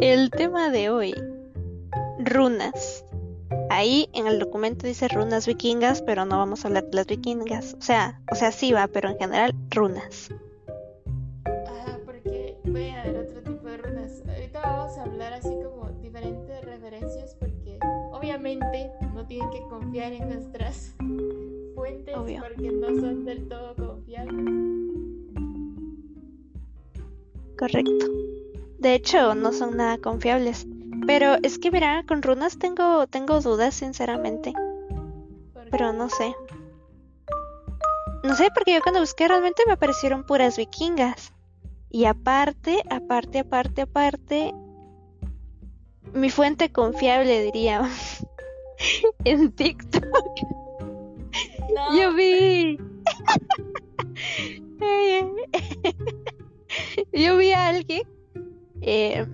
El tema de hoy, runas. Ahí en el documento dice runas vikingas, pero no vamos a hablar de las vikingas. O sea, o sea, sí va, pero en general runas. Ajá, porque puede haber otro tipo de runas. Ahorita vamos a hablar así como diferentes referencias porque obviamente no tienen que confiar en nuestras fuentes porque no son del todo confiables. Correcto. De hecho, no son nada confiables. Pero es que mira, con runas tengo, tengo dudas, sinceramente. Pero no sé. No sé, porque yo cuando busqué realmente me aparecieron puras vikingas. Y aparte, aparte, aparte, aparte, mi fuente confiable, diría, en TikTok. Yo vi. Yo vi a alguien eh,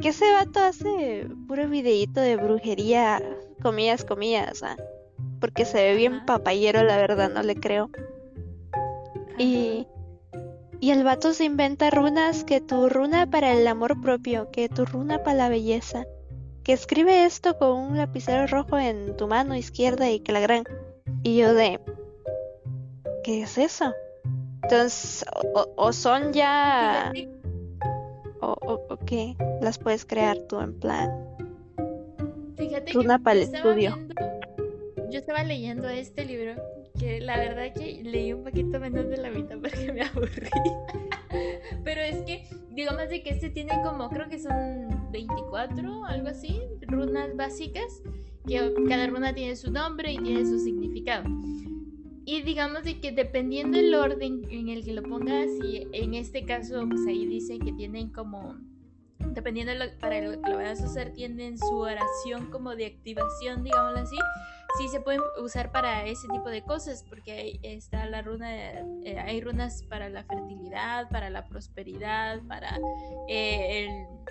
que ese vato hace puro videíto de brujería, comillas, comillas, ¿ah? porque se ve bien papayero, la verdad, no le creo. Y, y el vato se inventa runas, que tu runa para el amor propio, que tu runa para la belleza, que escribe esto con un lapicero rojo en tu mano izquierda y que la gran... Y yo de... ¿Qué es eso? Entonces, o son ya o, qué las puedes crear tú en plan. Fíjate que para el estudio. yo estaba leyendo este libro que la verdad que leí un poquito menos de la mitad porque me aburrí. Pero es que, digamos de que este tiene como, creo que son 24, algo así, runas básicas, que cada runa tiene su nombre y tiene su significado. Y digamos de que dependiendo del orden en el que lo pongas, y en este caso, pues ahí dice que tienen como, dependiendo de lo, para lo que lo vayas a usar, tienen su oración como de activación, digámoslo así. Sí se pueden usar para ese tipo de cosas, porque ahí está la runa, eh, hay runas para la fertilidad, para la prosperidad, para eh, el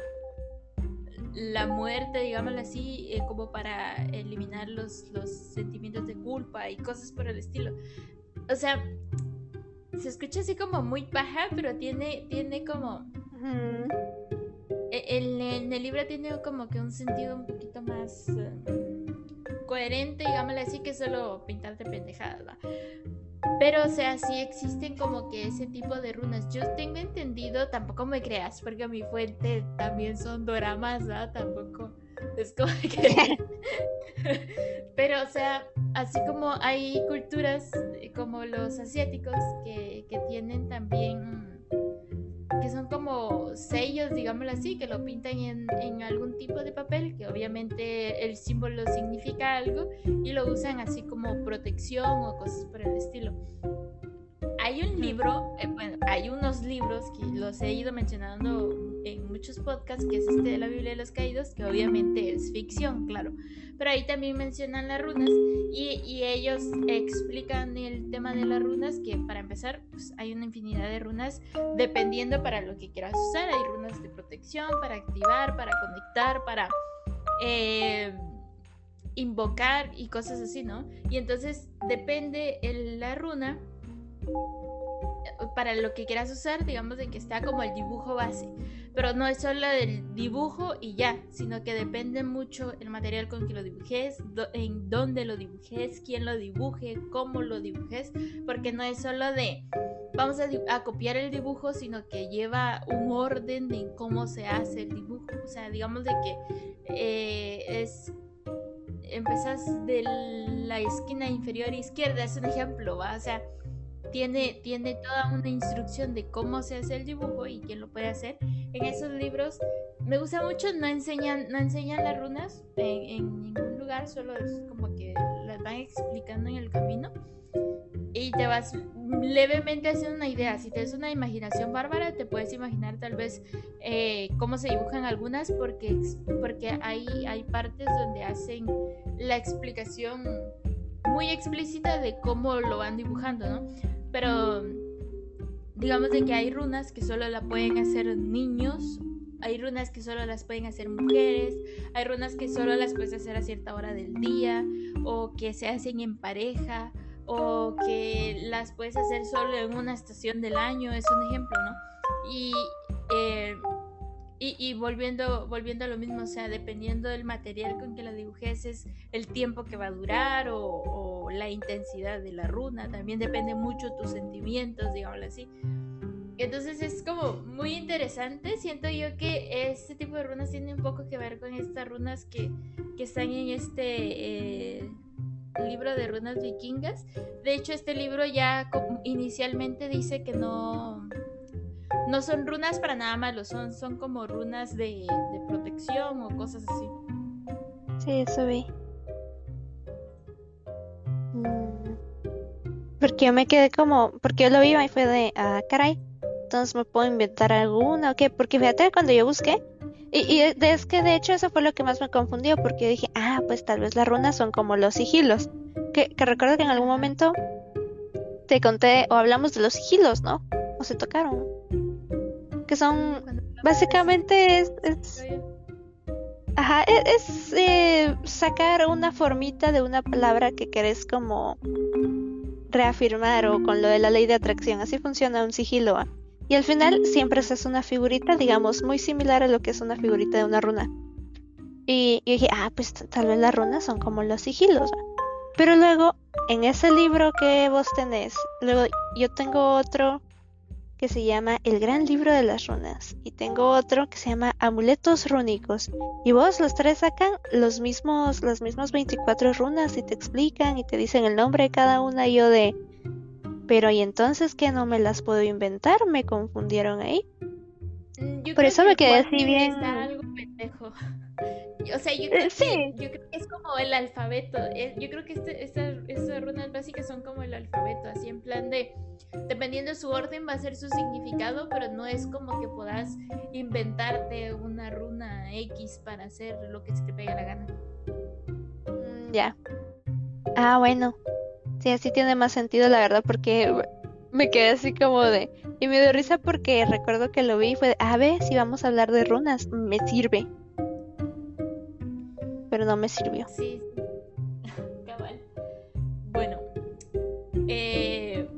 la muerte, digámoslo así, eh, como para eliminar los, los sentimientos culpa y cosas por el estilo. O sea, se escucha así como muy paja, pero tiene, tiene como... E, en, el libro tiene como que un sentido un poquito más eh, coherente, digámoslo así, que solo pintarte pendejadas, ¿va? Pero, o sea, sí existen como que ese tipo de runas. Yo tengo entendido, tampoco me creas, porque mi fuente también son doramas, ¿no? Tampoco es como que... Pero, o sea, así como hay culturas eh, como los asiáticos que, que tienen también que son como sellos, digámoslo así, que lo pintan en, en, algún tipo de papel, que obviamente el símbolo significa algo, y lo usan así como protección o cosas por el estilo. Hay un libro, eh, bueno, hay unos libros que los he ido mencionando en muchos podcasts, que es este de la Biblia de los Caídos, que obviamente es ficción, claro. Pero ahí también mencionan las runas y, y ellos explican el tema de las runas, que para empezar, pues hay una infinidad de runas dependiendo para lo que quieras usar. Hay runas de protección, para activar, para conectar, para... Eh, invocar y cosas así, ¿no? Y entonces depende la runa para lo que quieras usar, digamos de que está como el dibujo base. Pero no es solo del dibujo y ya, sino que depende mucho el material con que lo dibujes, en dónde lo dibujes, quién lo dibuje, cómo lo dibujes, porque no es solo de vamos a, copiar el dibujo, sino que lleva un orden de cómo se hace el dibujo. O sea, digamos de que eh, es empezás de la esquina inferior izquierda, es un ejemplo. O sea, tiene, tiene toda una instrucción de cómo se hace el dibujo y quién lo puede hacer. En esos libros me gusta mucho, no enseñan, no enseñan las runas en, ningún lugar, solo es como que las van explicando en el camino y te vas levemente haciendo una idea. Si tienes una imaginación bárbara, te puedes imaginar tal vez eh, cómo se dibujan algunas, porque, porque hay, hay partes donde hacen la explicación muy explícita de cómo lo van dibujando, ¿no? Pero digamos de que hay runas que solo la pueden hacer niños, hay runas que solo las pueden hacer mujeres, hay runas que solo las puedes hacer a cierta hora del día o que se hacen en pareja o que las puedes hacer solo en una estación del año, es un ejemplo, ¿no? Y, eh, y, volviendo, volviendo a lo mismo, o sea, dependiendo del material con que la dibujes, es el tiempo que va a durar o, la intensidad de la runa. También depende mucho tus sentimientos, digámoslo así. Entonces es como muy interesante. Siento yo que este tipo de runas tiene un poco que ver con estas runas que, que están en este eh, libro de runas vikingas. De hecho, este libro ya inicialmente dice que no no son runas para nada malo, son, son como runas de, protección o cosas así. Sí, eso vi. Mm. Porque yo me quedé como, porque yo lo vi y fue de, ah, caray, entonces me puedo inventar alguna o qué, porque fíjate cuando yo busqué, y, es que de hecho eso fue lo que más me confundió, porque dije, ah, pues tal vez las runas son como los sigilos, que, que recuerdo que en algún momento te conté o hablamos de los sigilos, ¿no? O se tocaron que son básicamente es, ajá, e, es, eh, sacar una formita de una palabra que querés como reafirmar o con lo de la ley de atracción. Así funciona un sigilo. Y al final siempre se hace una figurita, digamos, muy similar a lo que es una figurita de una runa. Y, y dije, ah, pues tal vez las runas son como los sigilos. Pero luego, en ese libro que vos tenés, luego yo tengo otro que se llama El Gran Libro de las Runas y tengo otro que se llama Amuletos Rúnicos. Y vos los tres sacan los mismos las mismas 24 runas y te explican y te dicen el nombre de cada una. Y yo de pero y entonces que no me las puedo inventar me confundieron ahí. Mm, por eso me quedé así bien algo pendejo o sea, yo creo, que, yo creo que es como el alfabeto. Eh, yo creo que este, estas runas básicas son como el alfabeto, así en plan de, dependiendo de su orden va a ser su significado, pero no es como que puedas inventarte una runa X para hacer lo que se te pega la gana. Mm, ya. Ah, bueno. Sí, así tiene más sentido, la verdad, porque me quedé así como de... Y me dio risa porque recuerdo que lo vi y fue de, a ver, si vamos a hablar de runas, me sirve pero no me sirvió. Sí, cabal. Bueno, eh,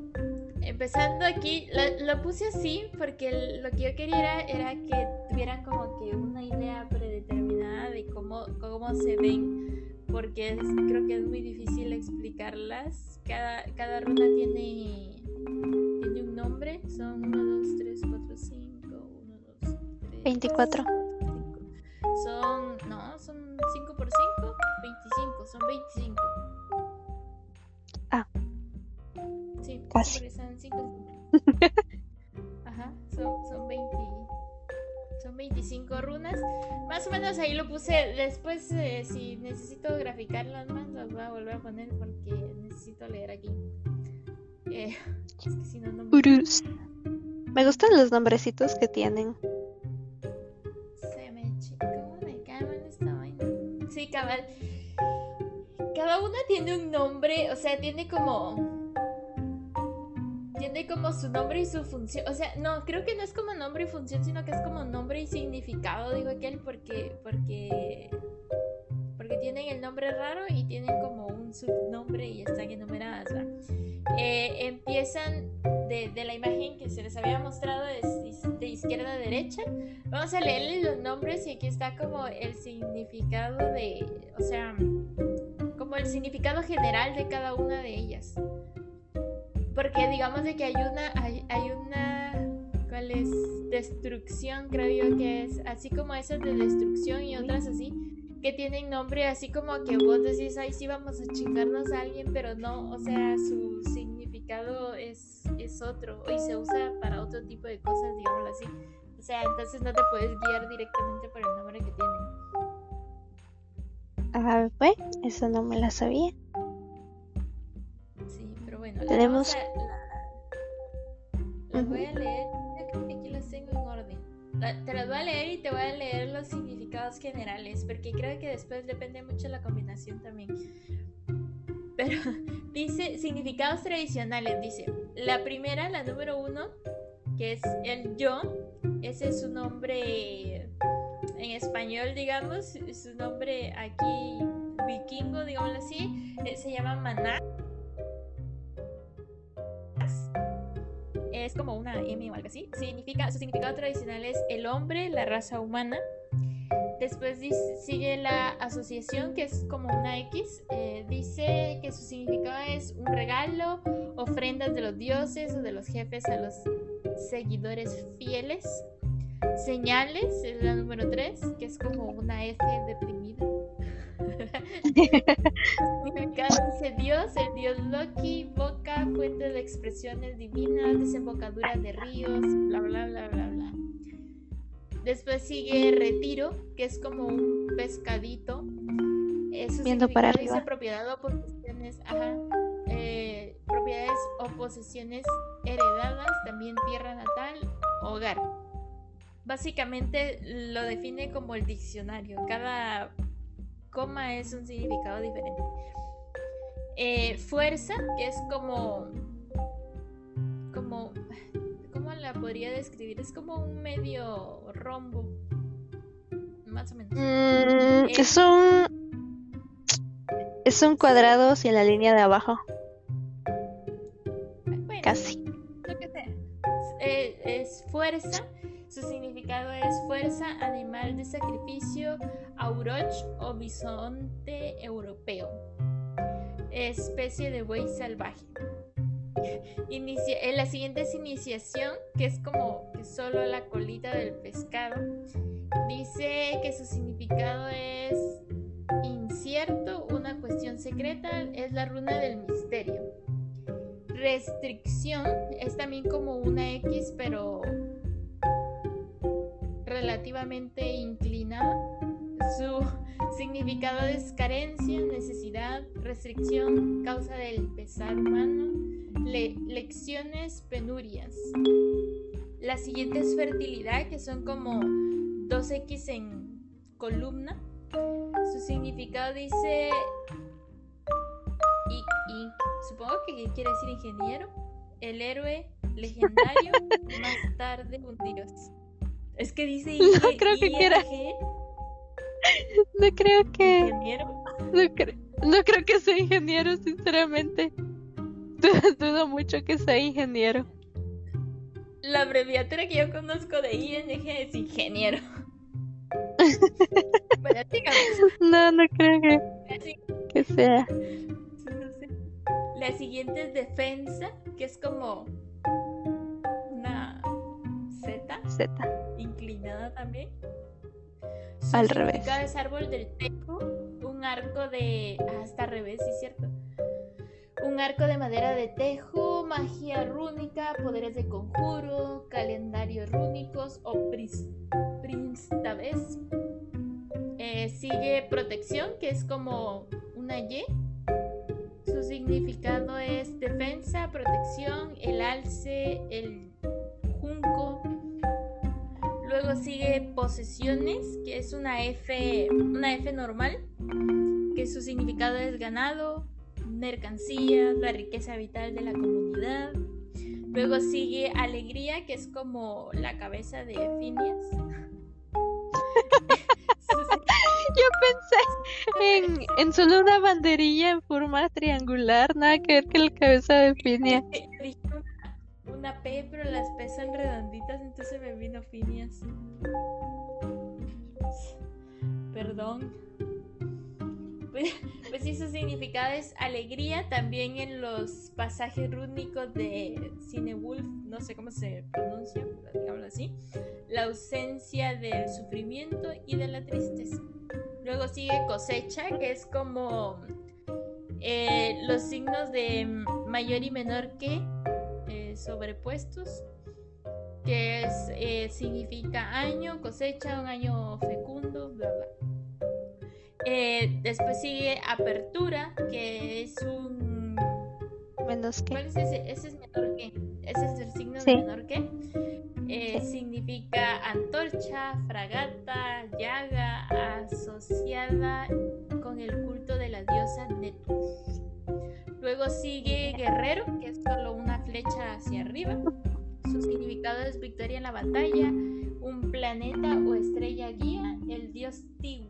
empezando aquí, lo, puse así porque lo que yo quería era, que tuvieran como que una idea predeterminada de cómo, cómo se ven, porque creo que es muy difícil explicarlas. Cada, cada runa tiene, tiene un nombre, son 1, 2, 3, 4, 5, 1, 2, 3. 24. Son, no, son 5 por 5, 25, son 25. Ah. Sí, Casi. son 5. Ajá, son, son 20. Son 25 runas. Más o menos ahí lo puse. Después, eh, si necesito graficarlas más, las voy a volver a poner porque necesito leer aquí. Eh, es que si no, no me... me gustan los nombrecitos que tienen. Cabal. Cada una tiene un nombre, o sea, tiene como. Tiene como su nombre y su función. O sea, no, creo que no es como nombre y función, sino que es como nombre y significado, digo aquel, porque. porque. Porque tienen el nombre raro y tienen como un subnombre y están enumeradas. Eh, empiezan de, de, la imagen que se les había mostrado de, de, izquierda a derecha. Vamos a leerles los nombres y aquí está como el significado de, o sea, como el significado general de cada una de ellas. Porque digamos de que hay una, hay, hay una, ¿cuál es? Destrucción, creo yo que es, así como esas de destrucción y otras así que tienen nombre así como que vos decís, ay, sí vamos a chingarnos a alguien, pero no, o sea, su significado es, es otro y se usa para otro tipo de cosas, digámoslo así. O sea, entonces no te puedes guiar directamente por el nombre que tienen. Ah, pues, eso no me la sabía. Sí, pero bueno, tenemos... La, voy a leer, aquí las tengo en orden. te las voy a leer y te voy a leer los significados generales, porque creo que después depende mucho de la combinación también. Pero dice significados tradicionales. Dice, la primera, la número uno, que es el yo. Ese es su nombre en español, digamos. Su nombre aquí vikingo, digámoslo así. Eh, se llama maná. Es como una M o algo así. Significa, su significado tradicional es el hombre, la raza humana. Después sigue la asociación, que es como una X. Eh, dice que su significado es un regalo, ofrendas de los dioses o de los jefes a los seguidores fieles. Señales es la número 3, que es como una F deprimida. dice Dios, el dios Loki, boca, fuente de expresiones divinas, desembocadura de ríos, bla, bla, bla, bla, bla. Después sigue retiro, que es como un pescadito. Viendo para arriba. Dice propiedad o posesiones, ajá, eh, propiedades o posesiones heredadas, también tierra natal, hogar. Básicamente lo define como el diccionario. Cada coma es un significado diferente. Eh, fuerza, que es como. Podría describir? Es como un medio rombo. Más o menos. Mm, eh, es un. Es un cuadrado sin la línea de abajo. Casi. Lo que sea. Eh, es fuerza su significado es fuerza, animal de sacrificio, auroch o bisonte europeo. Especie de buey salvaje. Inicia, en la siguiente es iniciación, que es como que solo la colita del pescado. Dice que su significado es incierto, una cuestión secreta, es la runa del misterio. Restricción es también como una X, pero relativamente inclinada. Su significado es carencia, necesidad, restricción, causa del pesar humano, lecciones, penurias. La siguiente es fertilidad, que son como 2X en columna. Su significado dice y, supongo que quiere decir ingeniero, el héroe legendario, más tarde un dios. Es que dice No creo que quiera. No creo que. ¿Ingeniero? No, creo que sea ingeniero, sinceramente. Dudo mucho que sea ingeniero. La abreviatura que yo conozco de ING es ingeniero. no, no creo que, que sea. La siguiente es defensa, que es como una Z. Z inclinada también. Al revés. es árbol del tejo, un arco de. Ah, está al revés, sí, cierto. Un arco de madera de tejo, magia rúnica, poderes de conjuro, calendarios rúnicos o pris, vez eh, sigue protección, que es como una Y. Su significado es Luego sigue posesiones, que es una F, una F normal, que su significado es ganado, mercancía, la riqueza vital de la comunidad. Luego sigue alegría, que es como la cabeza de Phineas. Yo pensé en, en, solo una banderilla en forma triangular, nada que ver que la cabeza de Phineas. pero las P son redonditas, entonces me vino Finias. Perdón. Pues, pues, sí, su significado es alegría. También en los pasajes rúnicos de Cinewolf, no sé cómo se pronuncia, digámoslo así, la ausencia del sufrimiento y de la tristeza. Luego sigue cosecha, que es como eh, los signos de mayor y menor que sobrepuestos, que es, eh, significa año, cosecha, un año fecundo, bla, bla. Eh, después sigue apertura, que es un... Menos que. ¿Cuál es ese? Ese es menor que. Ese es el signo de menor que. Eh, significa antorcha, fragata, llaga, asociada con el culto de la diosa Netus. Luego sigue guerrero, que es solo una flecha hacia arriba. Su significado es victoria en la batalla, un planeta o estrella guía, el dios Tiu.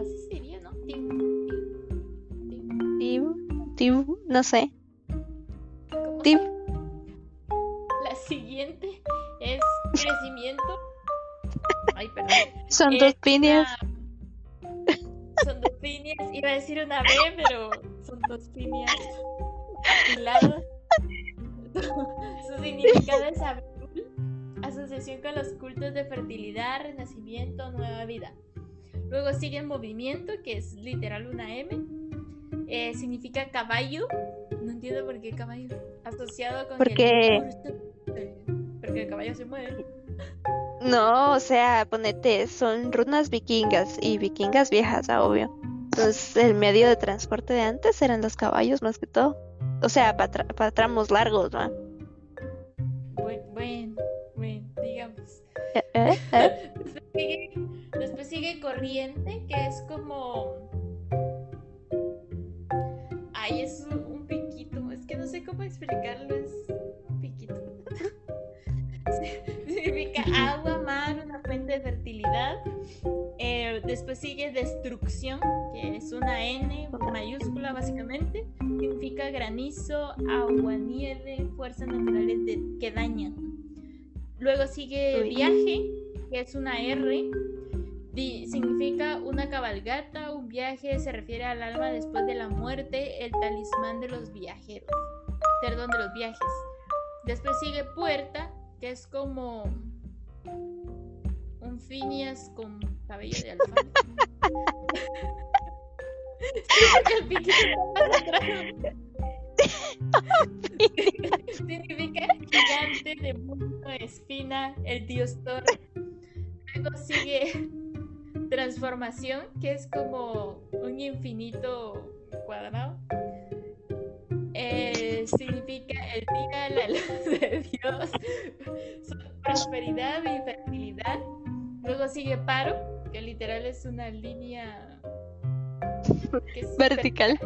Así sería, ¿no? Tiu. Tiu. Tiu. no sé. Tiu. La siguiente es crecimiento. Ay, perdón. Son dos piñas. Son dos piñas. Iba a decir una B, pero son dos piñas afiladas. Su significado es abdul, asociación con los cultos de fertilidad, renacimiento, nueva vida. Luego sigue movimiento, que es literal una M. Eh, significa caballo. No entiendo por qué caballo. Asociado con porque... el Porque el caballo se mueve. No, o sea, ponete, son runas vikingas y vikingas viejas, ah, obvio. Entonces, el medio de transporte de antes eran los caballos más que todo. O sea, para tramos largos, ¿no? Bueno, bueno, digamos. ¿Eh? ¿Eh? ¿Eh? después, sigue, después sigue corriente, que es como. Ay, es un piquito. Es que no sé cómo explicarlo. Es un. Significa agua, mar, una fuente de fertilidad. Eh, después sigue destrucción, que es una N mayúscula básicamente. Significa granizo, agua, nieve, fuerzas naturales que dañan. Luego sigue viaje, que es una R. significa una cabalgata, un viaje, se refiere al alma después de la muerte, el talismán de los viajeros. Perdón, de los viajes. Después sigue puerta, que es como un Phineas con cabello de alfalfa. Significa gigante de mundo, espina, el dios Thor. Luego sigue transformación, que es como un infinito cuadrado. Eh, significa el día, la luz de Dios, prosperidad y fertilidad. Luego sigue paro, que literal es una línea vertical.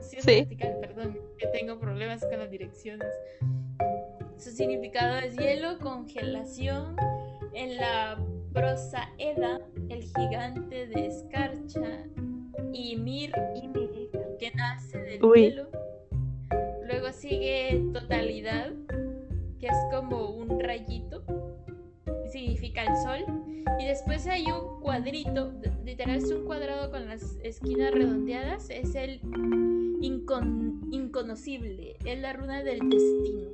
Sí, es vertical, perdón, que tengo problemas con las direcciones. Su significado es hielo, congelación. En la prosa Eda, el gigante de escarcha, y Mir, que nace del hielo Luego sigue totalidad, que es como un rayito, significa el sol. Y después hay un cuadrito, literal es un cuadrado con las esquinas redondeadas, es el inconocible, es la runa del destino.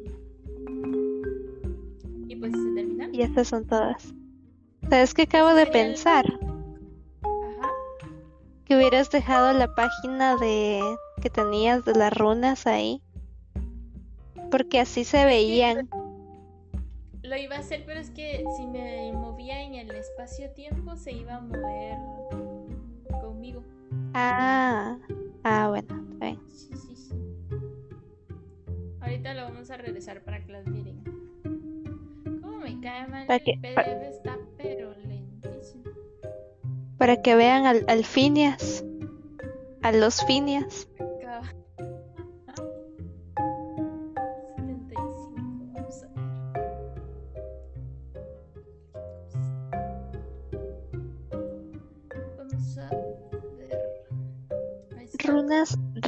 Y pues se termina. Y estas son todas. ¿Sabes qué acabo de pensar? Ajá. Que hubieras dejado la página de que tenías de las runas ahí porque así se veían. Lo iba a hacer, pero es que si me movía en el espacio-tiempo se iba a mover conmigo. Ah, ah, bueno, está Sí, sí, sí. Ahorita lo vamos a regresar para que las miren. ¿Cómo me cae mal? el PDF está pero lentísimo. Para que vean al, al Finias. A los Finias.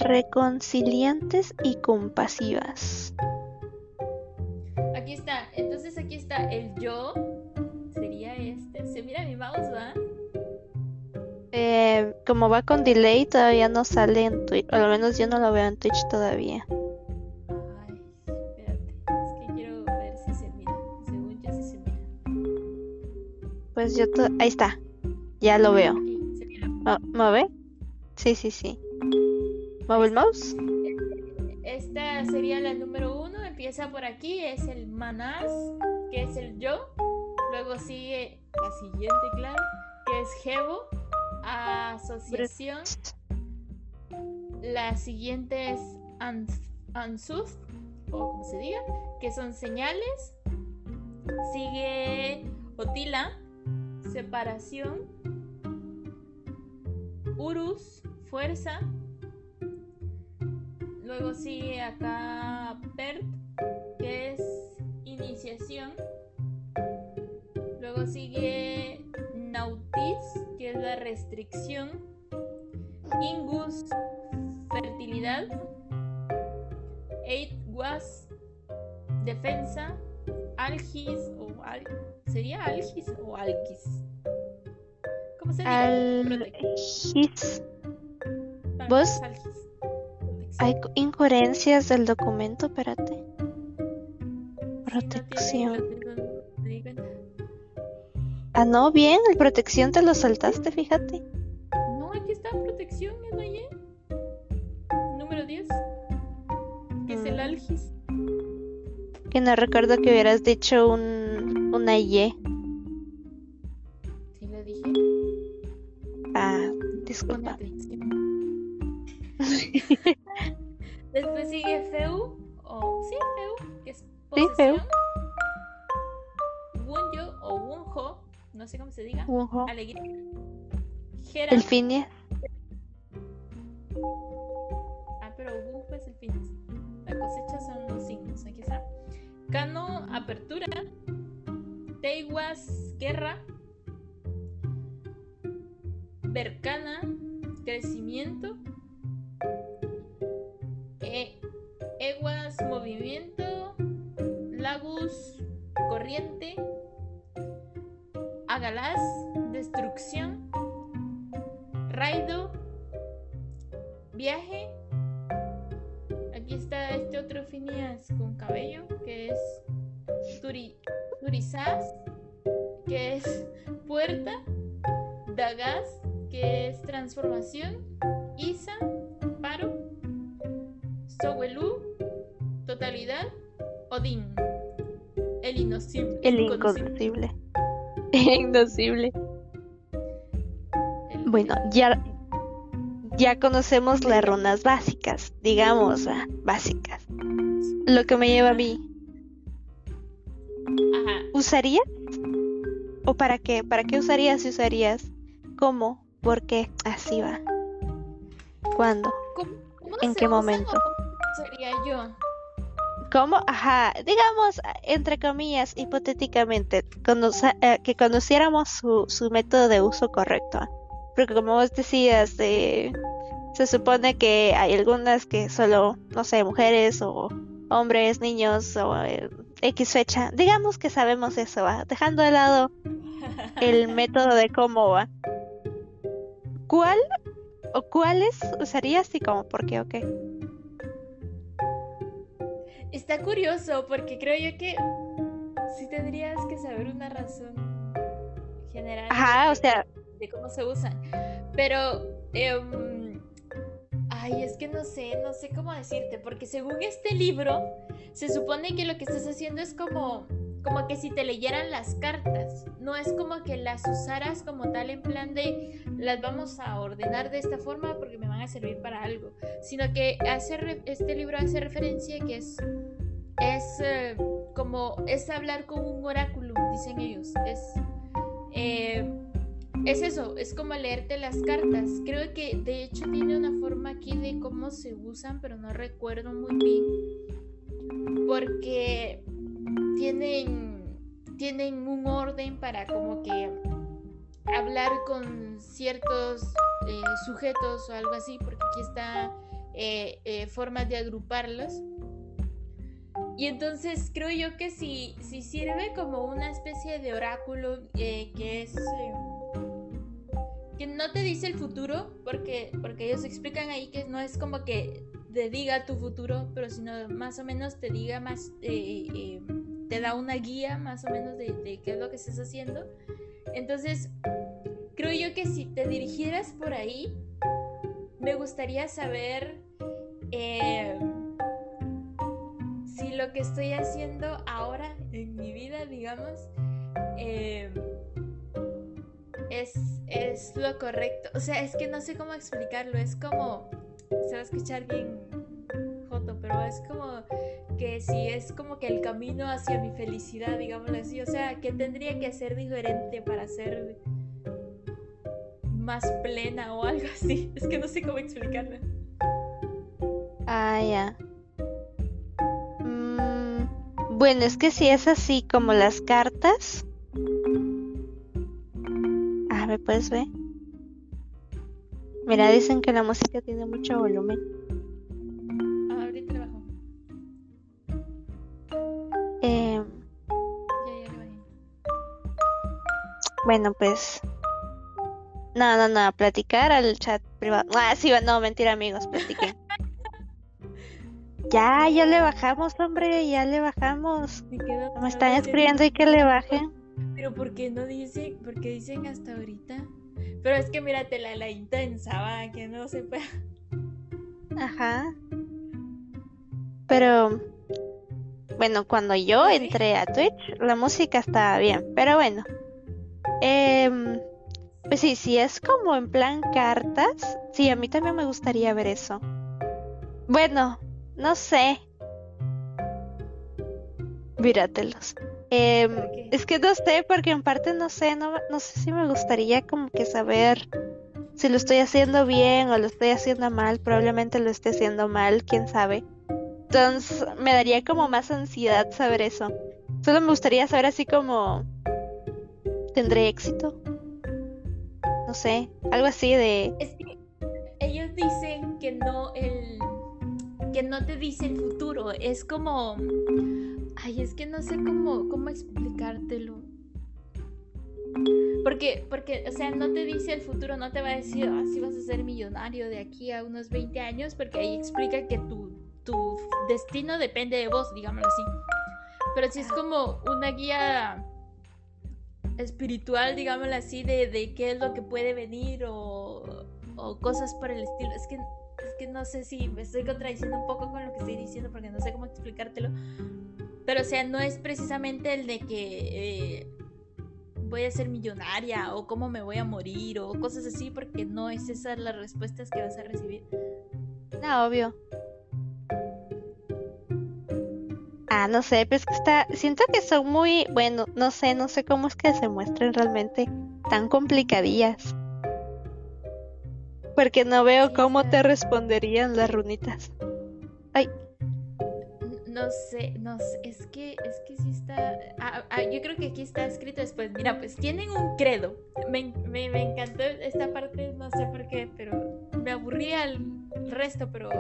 Reconciliantes y compasivas. Aquí está, entonces aquí está el yo, sería este. ¿Se mira mi mouse, va? Eh, como va con delay, todavía no sale en Twitch. O al menos yo no lo veo en Twitch todavía. Ay, espérate. Es que quiero ver si se mira. Según yo, si se mira. Pues yo. Ahí está. Ya lo veo. ¿Se mira? ¿Mueve? Sí, sí, sí. ¿Mueve el mouse? Esta sería la número uno. Empieza por aquí. Es el manás, que es el yo. Luego sigue la siguiente, claro, que es Jevo, asociación. La siguiente es Ansuf, o como se diga, que son señales. Sigue Otila, separación. Urus, fuerza. Luego sigue acá PERT, que es iniciación. Luego sigue Nautis, que es la restricción. Ingus, fertilidad. Eight Was, defensa. Algis o al... ¿Sería Algis o Algis? ¿Cómo se dice? ¿Vos? Hay incoherencias del documento, espérate. Protección. ah, no, bien, el protección te lo saltaste, fíjate. No, aquí está protección, en ahí. Número 10. Que es el mm. algis. Que no recuerdo que hubieras dicho un, una Y. Sí, lo dije. Ah, disculpa. Después sigue Feu, o sí, Feu, que es posesión. Sí, Feu. O Wunjo, no sé cómo se diga. Wunjo. Alegría. El Finia. Ah, pero Wunjo es el Finis. La cosecha son los signos, aquí está. Cano, apertura. Teiguas, guerra. Bercana, crecimiento. Eguas, movimiento. Lagus, corriente. Agalás, destrucción. Raido, viaje. Aquí está este otro Finias con cabello, que es Turi, Turizaz, que es puerta. Dagas, que es transformación. Totalidad, Odín, el inocible. El inconocible. Indocible. Bueno, ya, ya conocemos las runas básicas, digamos, ah, básicas. Lo que me lleva a mí. Ajá. ¿Usarías? ¿O para qué? ¿Para qué usarías si usarías? ¿Cómo? ¿Por qué? Así va. ¿Cuándo? ¿En qué momento? sería yo. ¿Cómo? Ajá, digamos, entre comillas, hipotéticamente, eh, que conociéramos su, su, método de uso correcto. Porque como vos decías, se supone que hay algunas que solo, no sé, mujeres o hombres, niños o eh, X fecha. Digamos que sabemos eso, ¿va? Dejando de lado el método de cómo va. ¿Cuál o cuáles usarías y cómo? ¿Por qué o qué? Está curioso porque creo yo que sí tendrías que saber una razón general Ajá, de, o sea... de cómo se usan. Pero, em, ay, es que no sé, no sé cómo decirte, porque según este libro, se supone que lo que estás haciendo es como como que si te leyeran las cartas, no es como que las usaras como tal en plan de las vamos a ordenar de esta forma porque me van a servir para algo, sino que hace, este libro hace referencia que es, es eh, como es hablar con un oráculo, dicen ellos, es, eh, es eso, es como leerte las cartas, creo que de hecho tiene una forma aquí de cómo se usan, pero no recuerdo muy bien, porque tienen, tienen un orden para como que hablar con ciertos eh, sujetos o algo así, porque aquí está eh, eh, formas de agruparlos. Y entonces creo yo que si, si sirve como una especie de oráculo que es... que no te dice el futuro, porque, porque ellos explican ahí que no es como que te diga tu futuro, pero sino más o menos te diga más te da una guía más o menos de, qué es lo que estás haciendo. Entonces, creo yo que si te dirigieras por ahí, me gustaría saber eh, si lo que estoy haciendo ahora en mi vida, digamos, eh, es, es lo correcto. O sea, es que no sé cómo explicarlo. Es como, se va a escuchar bien joto, pero es como que si es como que el camino hacia mi felicidad, digámoslo así, o sea, que tendría que ser diferente para ser más plena o algo así. Es que no sé cómo explicarlo. Ah, ya. Mm, bueno, es que si es así como las cartas. ¿me puedes ver? Mira, dicen que la música tiene mucho volumen. Ahorita le bajo. Eh. Bueno, pues. No, no, no, platicar al chat privado. Ah, sí, no, mentira, amigos, platiquen. ya, ya le bajamos, hombre, ya le bajamos. Me están escribiendo y que le bajen. Pero ¿por qué no dicen? ¿Por qué dicen hasta ahorita? Pero es que mírate la, la intensa, va, que no se pueda. Ajá. Pero bueno, cuando yo entré a Twitch, la música estaba bien, pero bueno. Em, pues sí, si es como en plan cartas, sí, a mí también me gustaría ver eso. Bueno, no sé. Míratelos. Em, es que no sé, porque en parte no sé, no, no sé si me gustaría como que saber si lo estoy haciendo bien o lo estoy haciendo mal. Probablemente lo esté haciendo mal, quién sabe. Entonces me daría como más ansiedad saber eso. Solo me gustaría saber así como... ¿Tendré éxito? No sé, algo así de... Es que ellos dicen que no el... que no te dice el futuro. Es como... Ay, es que no sé cómo, cómo explicártelo. Porque, porque, o sea, no te dice el futuro, no te va a decir, así vas a ser millonario de aquí a unos 20 años, porque ahí explica que tu tu destino depende de vos, digámoslo así. Pero si es como una guía espiritual, digámoslo así, de, qué es lo que puede venir o, cosas por el estilo. Es que, es que no sé si me estoy contradiciendo un poco con lo que estoy diciendo porque no sé cómo explicártelo. Pero o sea, no es precisamente el de que eh, voy a ser millonaria o cómo me voy a morir o cosas así porque no es esas las respuestas que vas a recibir. No, obvio. Ah, no sé, pero es que está. Siento que son muy. Bueno, no sé, no sé cómo es que se muestren realmente tan complicadillas. Porque no veo cómo te responderían las runitas. Ay. No sé, no sé, es que, es que sí está. Ah, ah, yo creo que aquí está escrito después. Mira, pues tienen un credo. Me, me, me encantó esta parte, no sé por qué, pero me aburría el resto, pero,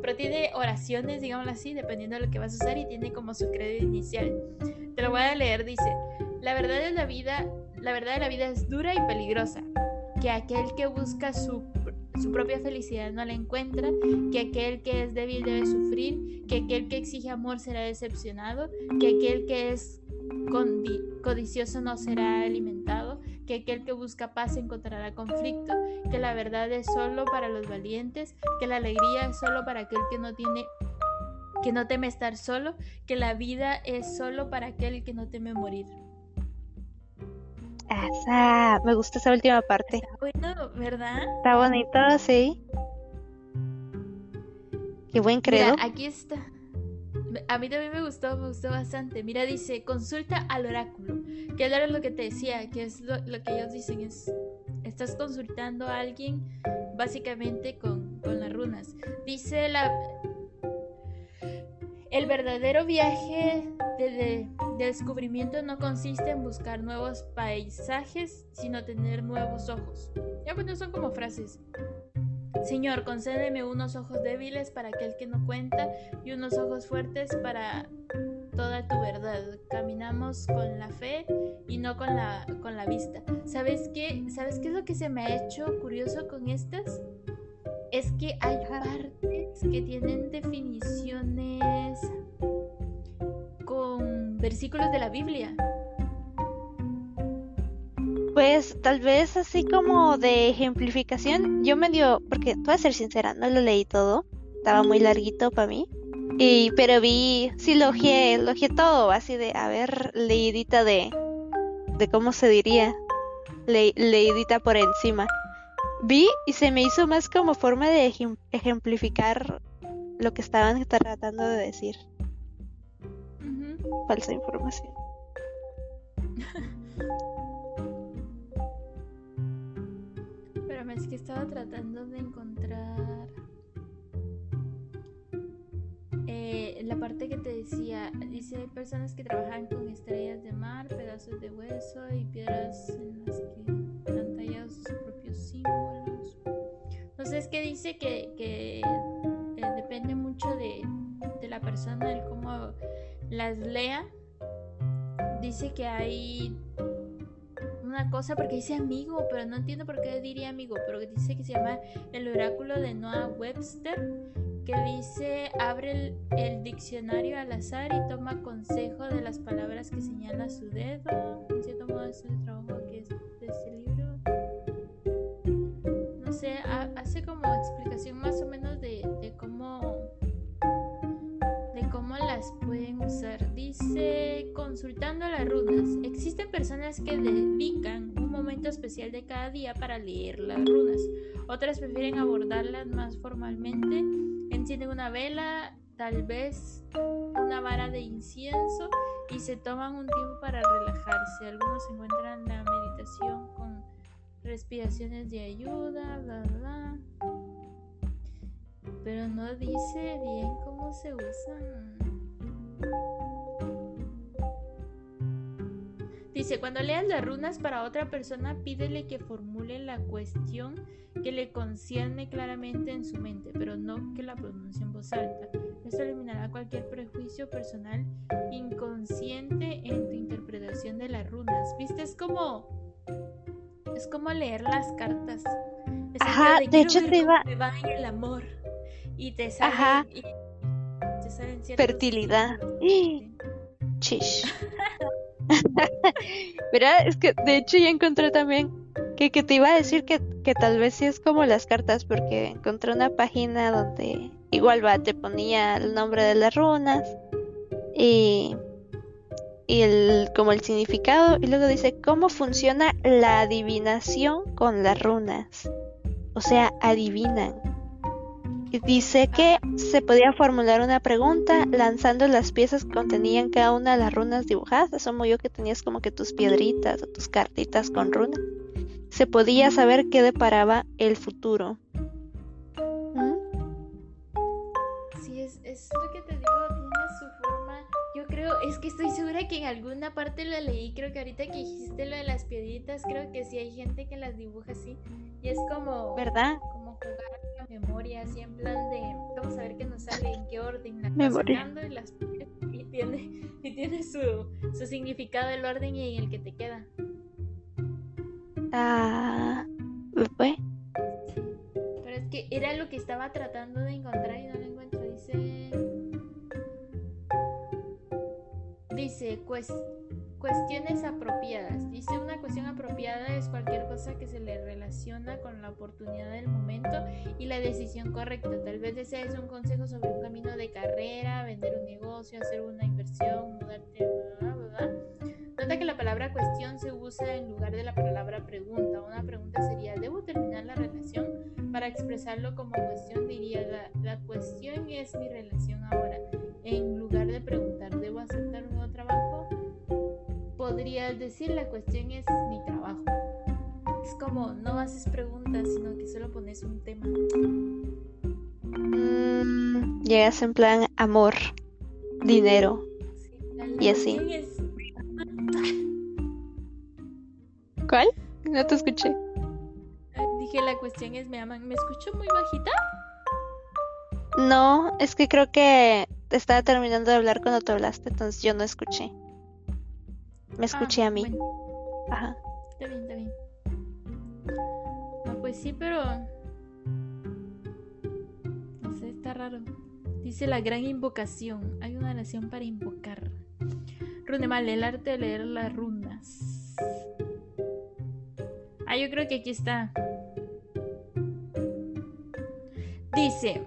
pero tiene oraciones, digámoslo así, dependiendo de lo que vas a usar y tiene como su credo inicial. Te lo voy a leer, dice, la verdad de la vida, la verdad de la vida es dura y peligrosa, que aquel que busca su, su propia felicidad no la encuentra, que aquel que es débil debe sufrir, que aquel que exige amor será decepcionado, que aquel que es codicioso no será alimentado, que aquel que busca paz encontrará conflicto, que la verdad es solo para los valientes, que la alegría es solo para aquel que no tiene que no teme estar solo, que la vida es solo para aquel que no teme morir. Esa, me gusta esa última parte. Está bueno, ¿verdad? Está bonito, sí. Qué buen credo. aquí está. A mí también me gustó, me gustó bastante. Mira, dice, consulta al oráculo. Que era lo que te decía, que es lo, que ellos dicen, es, estás consultando a alguien básicamente con, las runas. Dice la... El verdadero viaje de, de, descubrimiento no consiste en buscar nuevos paisajes, sino tener nuevos ojos. Ya bueno, son como frases. Señor, concédeme unos ojos débiles para aquel que no cuenta y unos ojos fuertes para toda tu verdad. Caminamos con la fe y no con la, con la vista. ¿Sabes qué? ¿Sabes qué es lo que se me ha hecho curioso con estas? Es que hay partes que tienen definiciones con versículos de la Biblia. Pues tal vez así como de ejemplificación, yo me dio, porque voy a ser sincera, no lo leí todo, estaba muy larguito para mí, y, pero vi, sí logié, logié todo, así de, a ver, leidita de, de cómo se diría, leidita por encima. Vi y se me hizo más como forma de ejemplificar lo que estaban tratando de decir. Falsa información. es que estaba tratando de encontrar eh, la parte que te decía. Dice, hay personas que trabajan con estrellas de mar, pedazos de hueso y piedras en las que han tallado sus propios símbolos. Entonces, que dice que, que eh, depende mucho de, de la persona, el cómo las lea. Dice que hay una cosa porque dice amigo, pero no entiendo por qué diría amigo, pero dice que se llama el oráculo de Noah Webster, que dice abre el, diccionario al azar y toma consejo de las palabras que señala su dedo. En cierto modo es el trabajo que es de este libro. No sé, como explicación más o menos de, cómo de cómo las pueden usar. Dice, consultando las runas, existen personas que dedican un momento especial de cada día para leer las runas. Otras prefieren abordarlas más formalmente. Encienden una vela, tal vez una vara de incienso y se toman un tiempo para relajarse. Algunos encuentran la meditación respiraciones de ayuda, bla, bla pero no dice bien cómo se usan. Dice, cuando leas las runas para otra persona, pídele que formule la cuestión que le concierne claramente en su mente, pero no que la pronuncie en voz alta. Esto eliminará cualquier prejuicio personal inconsciente en tu interpretación de las runas. ¿Viste? Es como... Es como leer las cartas. Ajá, de, hecho te iba... en el amor y te sale fertilidad. Chish. ¿Verdad? Es que de hecho ya encontré también que, que te iba a decir que, que, tal vez sí es como las cartas, porque encontré una página donde igual va, te ponía el nombre de las runas y, y el, como el significado, y luego dice cómo funciona la adivinación con las runas. O sea, adivinan. Dice que se podía formular una pregunta lanzando las piezas que contenían cada una de las runas dibujadas. Asumo yo que tenías como que tus piedritas o tus cartitas con runas. Se podía saber qué deparaba el futuro. ¿Mm? Sí, es, que te digo. Es que estoy segura que en alguna parte lo leí. Creo que ahorita que dijiste lo de las piedritas, creo que sí hay gente que las dibuja así. Y es como. ¿Verdad? Como jugar memoria, así en plan de vamos a ver qué nos sale, en qué orden la memoria. y las y tiene, y tiene su, su significado el orden y en el que te queda. Ah, pues. Pero es que era lo que estaba tratando de encontrar y no lo encuentro. Dice. Dice, Cuestiones apropiadas. Dice una cuestión apropiada es cualquier cosa que se le relaciona con la oportunidad del momento y la decisión correcta. Tal vez desees un consejo sobre un camino de carrera, vender un negocio, hacer una inversión, mudarte, bla, bla. Nota que la palabra cuestión se usa en lugar de la palabra pregunta. Una pregunta sería, ¿debo terminar la relación? Para expresarlo como cuestión diría, la, la cuestión es mi relación ahora. En lugar de preguntar, ¿debo aceptar un nuevo trabajo? podrías decir la cuestión es mi trabajo. Es como no haces preguntas, sino que solo pones un tema. Mm, llegas en plan amor, dinero y así. ¿Cuál? No te escuché. Dije la cuestión es me aman. ¿Me escucho muy bajita? No, es que creo que estaba terminando de hablar cuando te hablaste, entonces yo no escuché. Me escuché ah, a mí. Ajá. Está bien, está bien. No, pues sí, pero. No sé, está raro. Dice la gran invocación. Hay una oración para invocar. Runemal, el arte de leer las runas. Ah, yo creo que aquí está. Dice,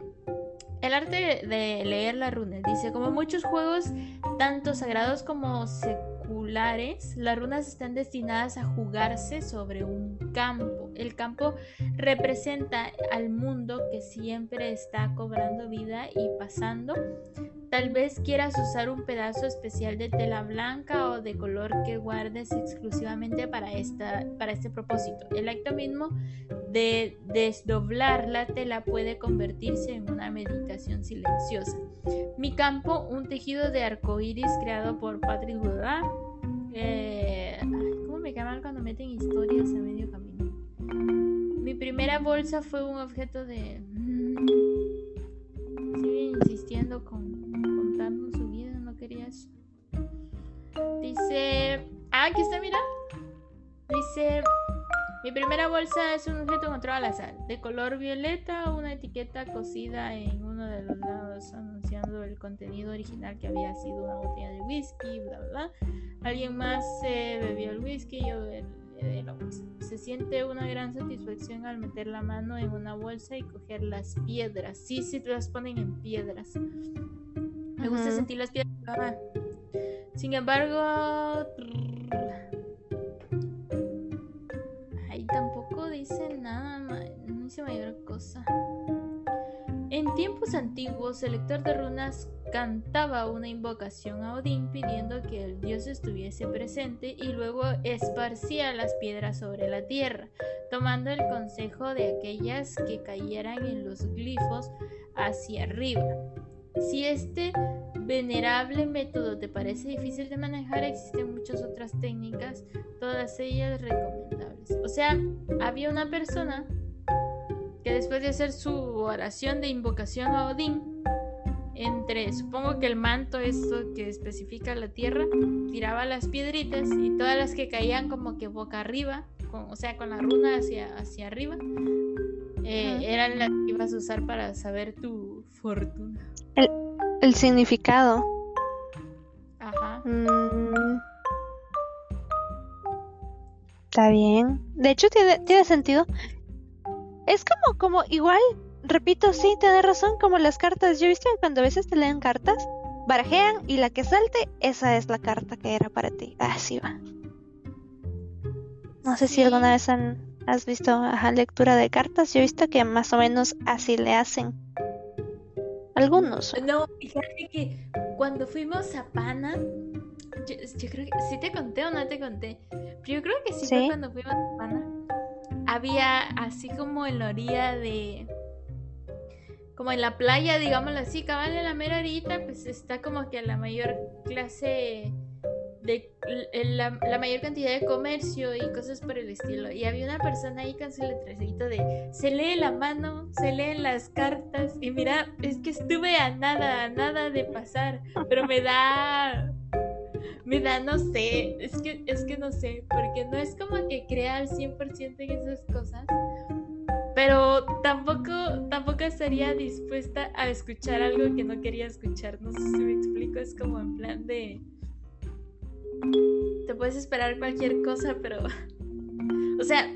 el arte de leer las runas. Dice, como muchos juegos, tanto sagrados como seculares, las runas están destinadas a jugarse sobre un campo. El campo representa al mundo que siempre está cobrando vida y pasando Tal vez quieras usar un pedazo especial de tela blanca o de color que guardes exclusivamente para, esta, para este propósito. El acto mismo de desdoblar la tela puede convertirse en una meditación silenciosa. Mi campo, un tejido de arcoíris creado por Patrick Godard. Eh, ¿Cómo me llaman cuando meten historias a medio camino? Primera bolsa fue un objeto de... Mm, sigue insistiendo con contando su vida, no quería eso. Dice, ah, aquí está, mira. Dice, mi primera bolsa es un objeto encontrado al azar, de color violeta, una etiqueta cosida en uno de los lados anunciando el contenido original que había sido una botella de whisky, bla, bla. Alguien más se bebió el whisky, yo de la bolsa. Se siente una gran satisfacción al meter la mano en una bolsa y coger las piedras. Sí, sí, te las ponen en piedras. Me gusta sentir las piedras. Sin embargo, tampoco dice nada, no dice mayor cosa. En tiempos antiguos, el lector de runas cantaba una invocación a Odín pidiendo que el dios estuviese presente y luego esparcía las piedras sobre la tierra, tomando el consejo de aquellas que cayeran en los glifos hacia arriba. Si este venerable método te parece difícil de manejar, existen muchas otras técnicas, todas ellas recomendables. O sea, había una persona que después de hacer su oración de invocación a Odín, entre, supongo que el manto, esto que especifica la tierra, tiraba las piedritas y todas las que caían como que boca arriba, o sea, con la runa hacia, hacia arriba, eh, eran las que ibas a usar para saber tu fortuna. El, significado. Ajá. Mm. Está bien. De hecho, tiene, tiene sentido. Es como, como igual, repito, sí, tienes razón, como las cartas. Yo he visto que cuando a veces te leen cartas, barajean y la que salte, esa es la carta que era para ti. Así va. No sé si alguna vez has visto ajá, lectura de cartas. Yo he visto que más o menos así le hacen. Algunos. No, fíjate que cuando fuimos a Pana, yo, creo que sí te conté o no te conté. Pero yo creo que sí, fue cuando fuimos a Pana había así como en la orilla de como en la playa, digámoslo así, cabal en la mera orilla, pues está como que la mayor clase de la, mayor cantidad de comercio y cosas por el estilo. Y había una persona ahí con su letrecito de se lee la mano, se leen las cartas. Y mira, es que estuve a nada, a nada de pasar, pero me da me da, no sé, es que, es que no sé, porque no es como que crea al 100% en esas cosas, pero tampoco, tampoco estaría dispuesta a escuchar algo que no quería escuchar, no sé si me explico, es como en plan de... Te puedes esperar cualquier cosa, pero... O sea,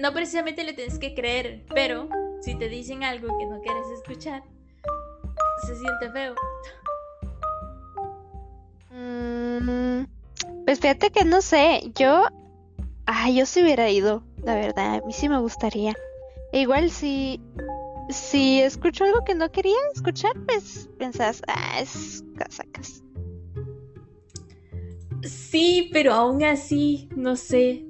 no precisamente le tienes que creer, pero si te dicen algo que no quieres escuchar, se siente feo. Mm, pues fíjate que no sé, yo, ah, yo sí hubiera ido, la verdad, a mí sí me gustaría. Igual si, si escucho algo que no quería escuchar, pues pensás, ah, es casacas. Sí, pero aún así, no sé,